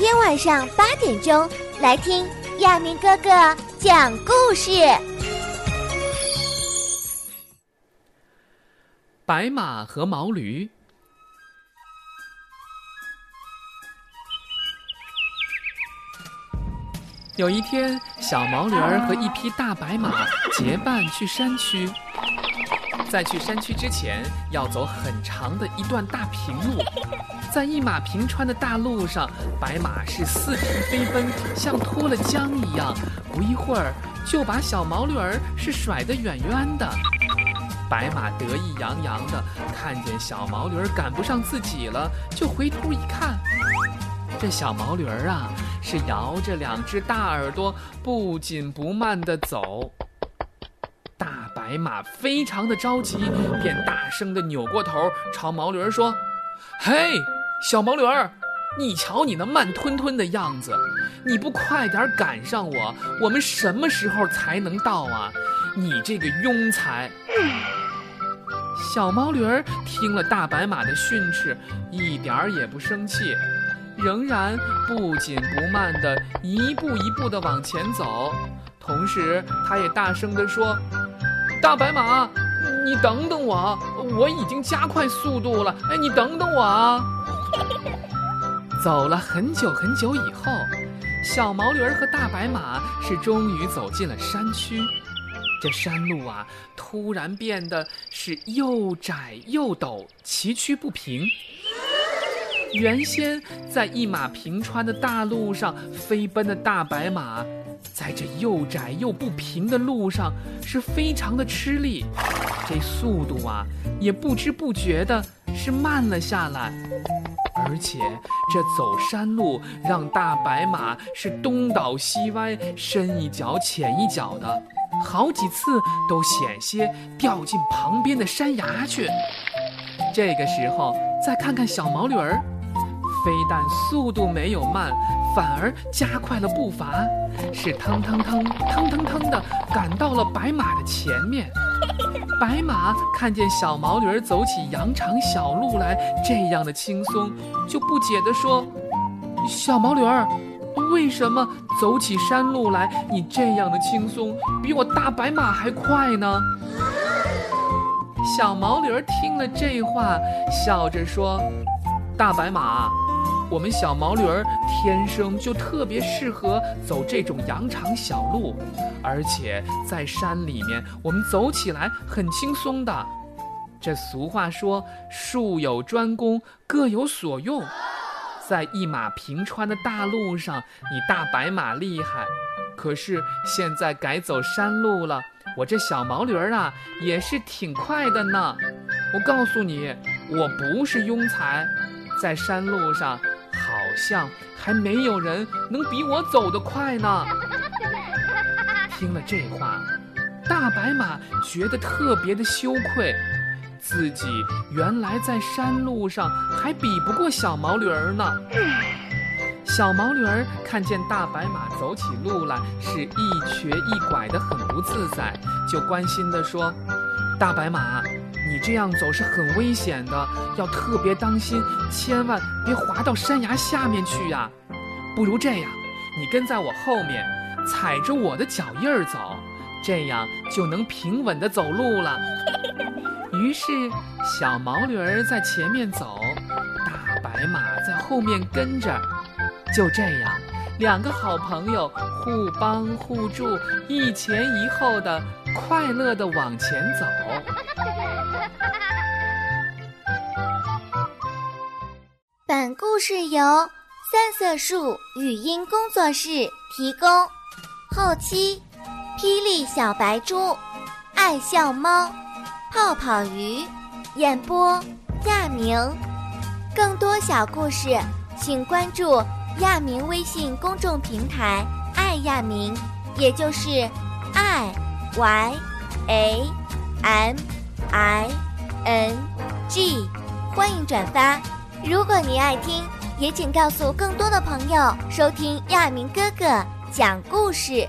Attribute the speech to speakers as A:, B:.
A: 天晚上八点钟来听亚明哥哥讲故事。
B: 白马和毛驴。有一天，小毛驴儿和一匹大白马结伴去山区。在去山区之前，要走很长的一段大平路。在一马平川的大路上，白马是四蹄飞奔，像脱了缰一样，不一会儿就把小毛驴儿是甩得远远的。白马得意洋洋的看见小毛驴儿赶不上自己了，就回头一看，这小毛驴儿啊，是摇着两只大耳朵，不紧不慢地走。白马非常的着急，便大声的扭过头朝毛驴儿说：“嘿，小毛驴儿，你瞧你那慢吞吞的样子，你不快点赶上我，我们什么时候才能到啊？你这个庸才！”小毛驴儿听了大白马的训斥，一点儿也不生气，仍然不紧不慢的一步一步的往前走，同时他也大声地说：“大白马，你等等我，我已经加快速度了。哎，你等等我啊！” 走了很久很久以后，小毛驴儿和大白马是终于走进了山区。这山路啊，突然变得是又窄又陡，崎岖不平。原先在一马平川的大路上飞奔的大白马，在这又窄又不平的路上是非常的吃力，这速度啊，也不知不觉的是慢了下来。而且这走山路让大白马是东倒西歪，深一脚浅一脚的。好几次都险些掉进旁边的山崖去。这个时候再看看小毛驴儿，非但速度没有慢，反而加快了步伐，是腾腾腾腾腾腾的赶到了白马的前面。白马看见小毛驴儿走起羊肠小路来这样的轻松，就不解地说：“小毛驴儿。”为什么走起山路来，你这样的轻松，比我大白马还快呢？小毛驴听了这话，笑着说：“大白马，我们小毛驴儿天生就特别适合走这种羊肠小路，而且在山里面，我们走起来很轻松的。这俗话说，术有专攻，各有所用。”在一马平川的大路上，你大白马厉害，可是现在改走山路了，我这小毛驴儿啊也是挺快的呢。我告诉你，我不是庸才，在山路上好像还没有人能比我走得快呢。听了这话，大白马觉得特别的羞愧。自己原来在山路上还比不过小毛驴儿呢。小毛驴儿看见大白马走起路来是一瘸一拐的，很不自在，就关心地说：“大白马，你这样走是很危险的，要特别当心，千万别滑到山崖下面去呀。不如这样，你跟在我后面，踩着我的脚印儿走，这样就能平稳的走路了。”于是，小毛驴儿在前面走，大白马在后面跟着。就这样，两个好朋友互帮互助，一前一后的快乐的往前走。
A: 本故事由三色树语音工作室提供，后期霹雳小白猪，爱笑猫。泡泡鱼，演播亚明。更多小故事，请关注亚明微信公众平台“爱亚明”，也就是 “i y a m i n g”。欢迎转发。如果您爱听，也请告诉更多的朋友收听亚明哥哥讲故事。